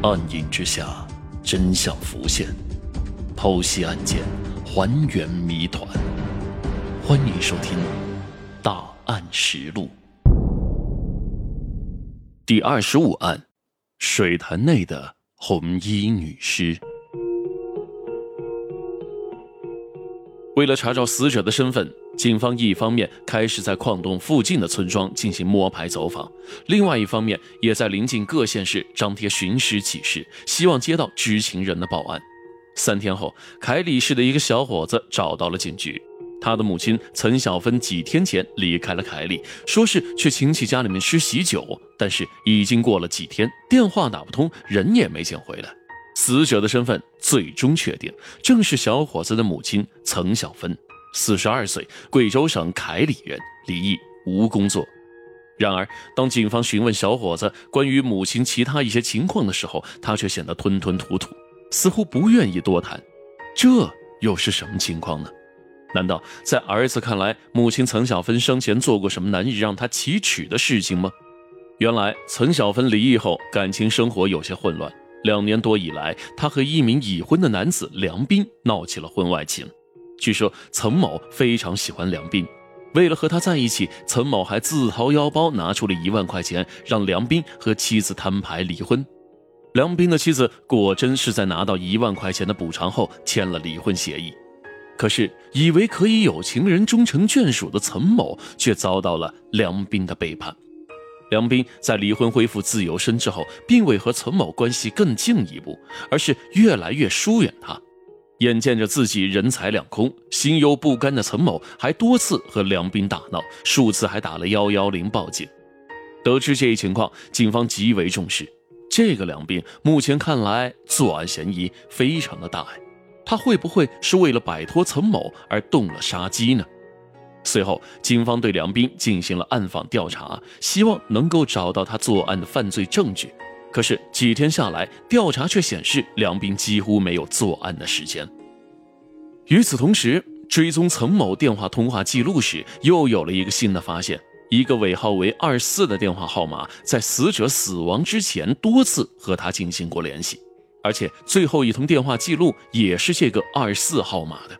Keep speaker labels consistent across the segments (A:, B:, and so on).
A: 暗影之下，真相浮现，剖析案件，还原谜团。欢迎收听《大案实录》第二十五案：水潭内的红衣女尸。为了查找死者的身份。警方一方面开始在矿洞附近的村庄进行摸排走访，另外一方面也在临近各县市张贴寻尸启事，希望接到知情人的报案。三天后，凯里市的一个小伙子找到了警局，他的母亲岑小芬几天前离开了凯里，说是去亲戚家里面吃喜酒，但是已经过了几天，电话打不通，人也没见回来。死者的身份最终确定，正是小伙子的母亲岑小芬。四十二岁，贵州省凯里人，离异，无工作。然而，当警方询问小伙子关于母亲其他一些情况的时候，他却显得吞吞吐吐，似乎不愿意多谈。这又是什么情况呢？难道在儿子看来，母亲岑小芬生前做过什么难以让他启齿的事情吗？原来，岑小芬离异后，感情生活有些混乱。两年多以来，她和一名已婚的男子梁斌闹起了婚外情。据说岑某非常喜欢梁斌，为了和他在一起，岑某还自掏腰包拿出了一万块钱，让梁斌和妻子摊牌离婚。梁斌的妻子果真是在拿到一万块钱的补偿后签了离婚协议。可是，以为可以有情人终成眷属的岑某，却遭到了梁斌的背叛。梁斌在离婚恢复自由身之后，并未和岑某关系更进一步，而是越来越疏远他。眼见着自己人财两空，心有不甘的岑某还多次和梁斌打闹，数次还打了幺幺零报警。得知这一情况，警方极为重视。这个梁斌目前看来作案嫌疑非常的大，他会不会是为了摆脱岑某而动了杀机呢？随后，警方对梁斌进行了暗访调查，希望能够找到他作案的犯罪证据。可是几天下来，调查却显示梁斌几乎没有作案的时间。与此同时，追踪岑某电话通话记录时，又有了一个新的发现：一个尾号为二四的电话号码，在死者死亡之前多次和他进行过联系，而且最后一通电话记录也是这个二四号码的。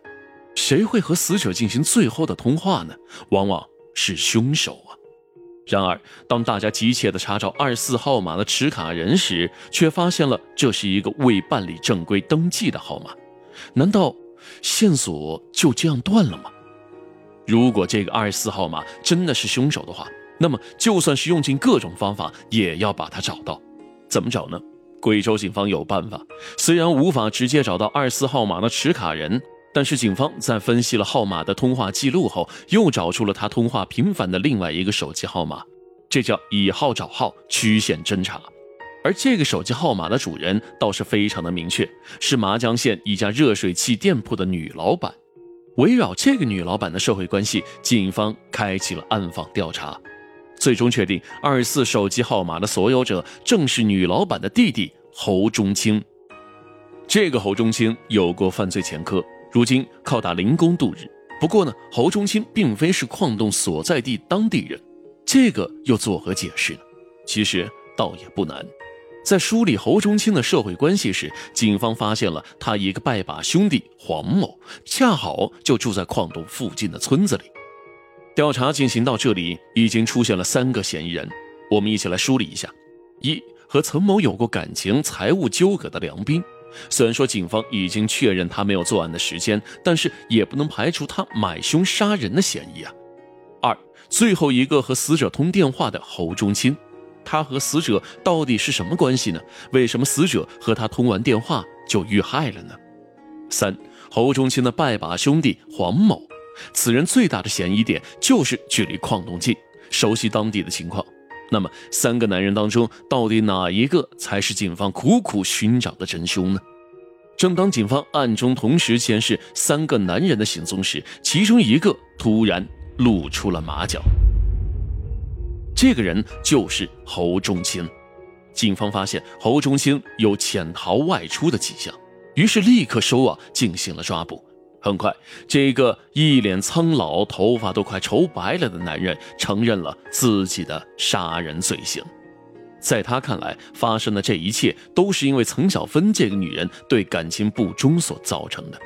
A: 谁会和死者进行最后的通话呢？往往是凶手。然而，当大家急切地查找二四号码的持卡人时，却发现了这是一个未办理正规登记的号码。难道线索就这样断了吗？如果这个二四号码真的是凶手的话，那么就算是用尽各种方法，也要把他找到。怎么找呢？贵州警方有办法。虽然无法直接找到二四号码的持卡人。但是警方在分析了号码的通话记录后，又找出了他通话频繁的另外一个手机号码，这叫以号找号，曲线侦查。而这个手机号码的主人倒是非常的明确，是麻江县一家热水器店铺的女老板。围绕这个女老板的社会关系，警方开启了暗访调查，最终确定二四手机号码的所有者正是女老板的弟弟侯中清。这个侯中清有过犯罪前科。如今靠打零工度日。不过呢，侯忠清并非是矿洞所在地当地人，这个又作何解释呢？其实倒也不难。在梳理侯忠清的社会关系时，警方发现了他一个拜把兄弟黄某，恰好就住在矿洞附近的村子里。调查进行到这里，已经出现了三个嫌疑人，我们一起来梳理一下：一和岑某有过感情、财务纠葛的梁斌。虽然说警方已经确认他没有作案的时间，但是也不能排除他买凶杀人的嫌疑啊。二，最后一个和死者通电话的侯忠清，他和死者到底是什么关系呢？为什么死者和他通完电话就遇害了呢？三，侯忠清的拜把兄弟黄某，此人最大的嫌疑点就是距离矿洞近，熟悉当地的情况。那么，三个男人当中，到底哪一个才是警方苦苦寻找的真凶呢？正当警方暗中同时监视三个男人的行踪时，其中一个突然露出了马脚。这个人就是侯忠清。警方发现侯忠清有潜逃外出的迹象，于是立刻收网进行了抓捕。很快，这个一脸苍老、头发都快愁白了的男人承认了自己的杀人罪行。在他看来，发生的这一切都是因为岑小芬这个女人对感情不忠所造成的。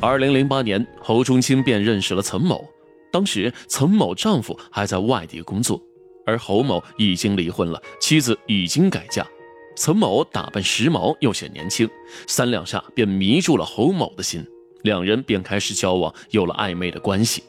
A: 二零零八年，侯忠清便认识了岑某，当时岑某丈夫还在外地工作，而侯某已经离婚了，妻子已经改嫁。岑某打扮时髦又显年轻，三两下便迷住了侯某的心，两人便开始交往，有了暧昧的关系。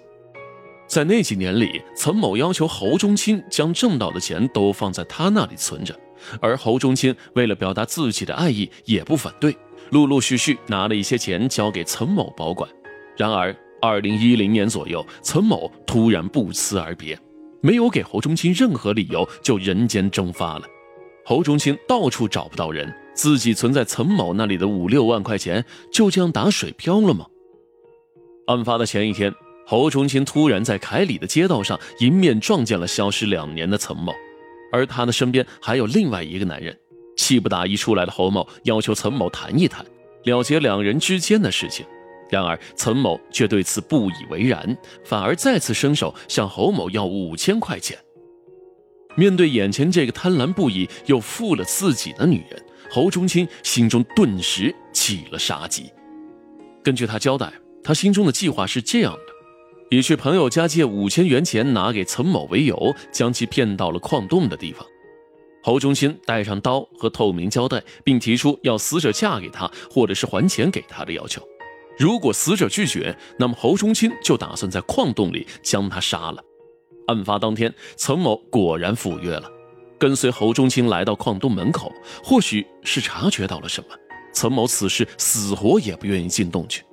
A: 在那几年里，岑某要求侯忠清将挣到的钱都放在他那里存着，而侯忠清为了表达自己的爱意，也不反对，陆陆续续拿了一些钱交给岑某保管。然而，二零一零年左右，岑某突然不辞而别，没有给侯忠清任何理由，就人间蒸发了。侯忠清到处找不到人，自己存在岑某那里的五六万块钱就这样打水漂了吗？案发的前一天，侯崇清突然在凯里的街道上迎面撞见了消失两年的岑某，而他的身边还有另外一个男人。气不打一处来的侯某要求岑某谈一谈，了结两人之间的事情。然而岑某却对此不以为然，反而再次伸手向侯某要五千块钱。面对眼前这个贪婪不已又负了自己的女人，侯忠清心中顿时起了杀机。根据他交代，他心中的计划是这样的：以去朋友家借五千元钱拿给岑某为由，将其骗到了矿洞的地方。侯忠清带上刀和透明胶带，并提出要死者嫁给他，或者是还钱给他的要求。如果死者拒绝，那么侯忠清就打算在矿洞里将他杀了。案发当天，岑某果然赴约了，跟随侯忠清来到矿洞门口。或许是察觉到了什么，岑某此时死活也不愿意进洞去。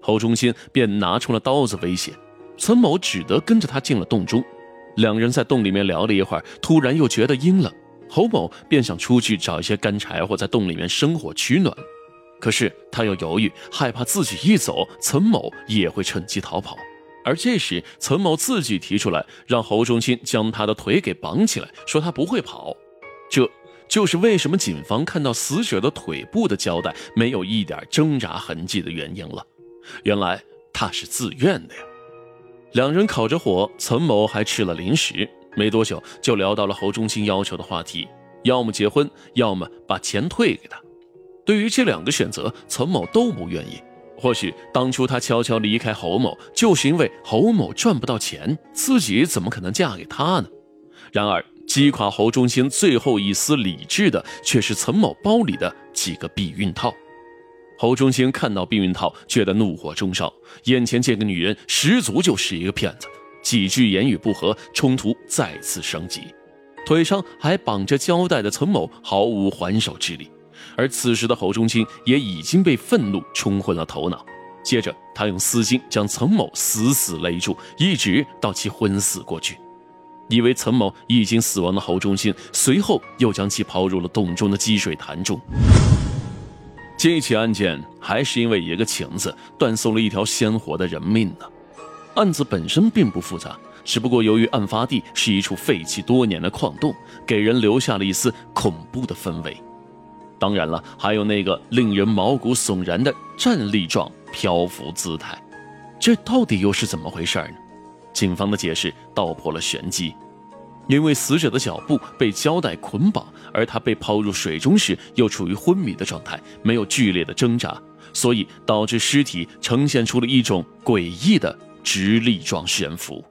A: 侯忠清便拿出了刀子威胁，岑某只得跟着他进了洞中。两人在洞里面聊了一会儿，突然又觉得阴冷，侯某便想出去找一些干柴火，在洞里面生火取暖。可是他又犹豫，害怕自己一走，岑某也会趁机逃跑。而这时，岑某自己提出来，让侯忠清将他的腿给绑起来，说他不会跑。这就是为什么警方看到死者的腿部的胶带没有一点挣扎痕迹的原因了。原来他是自愿的呀。两人烤着火，岑某还吃了零食，没多久就聊到了侯忠清要求的话题：要么结婚，要么把钱退给他。对于这两个选择，岑某都不愿意。或许当初他悄悄离开侯某，就是因为侯某赚不到钱，自己怎么可能嫁给他呢？然而击垮侯忠清最后一丝理智的，却是岑某包里的几个避孕套。侯忠清看到避孕套，觉得怒火中烧，眼前这个女人十足就是一个骗子。几句言语不合，冲突再次升级，腿上还绑着胶带的岑某毫无还手之力。而此时的侯忠清也已经被愤怒冲昏了头脑，接着他用丝巾将岑某死死勒住，一直到其昏死过去。以为岑某已经死亡的侯忠清，随后又将其抛入了洞中的积水潭中。这起案件还是因为一个情字，断送了一条鲜活的人命呢。案子本身并不复杂，只不过由于案发地是一处废弃多年的矿洞，给人留下了一丝恐怖的氛围。当然了，还有那个令人毛骨悚然的站立状漂浮姿态，这到底又是怎么回事呢？警方的解释道破了玄机，因为死者的脚部被胶带捆绑，而他被抛入水中时又处于昏迷的状态，没有剧烈的挣扎，所以导致尸体呈现出了一种诡异的直立状悬浮。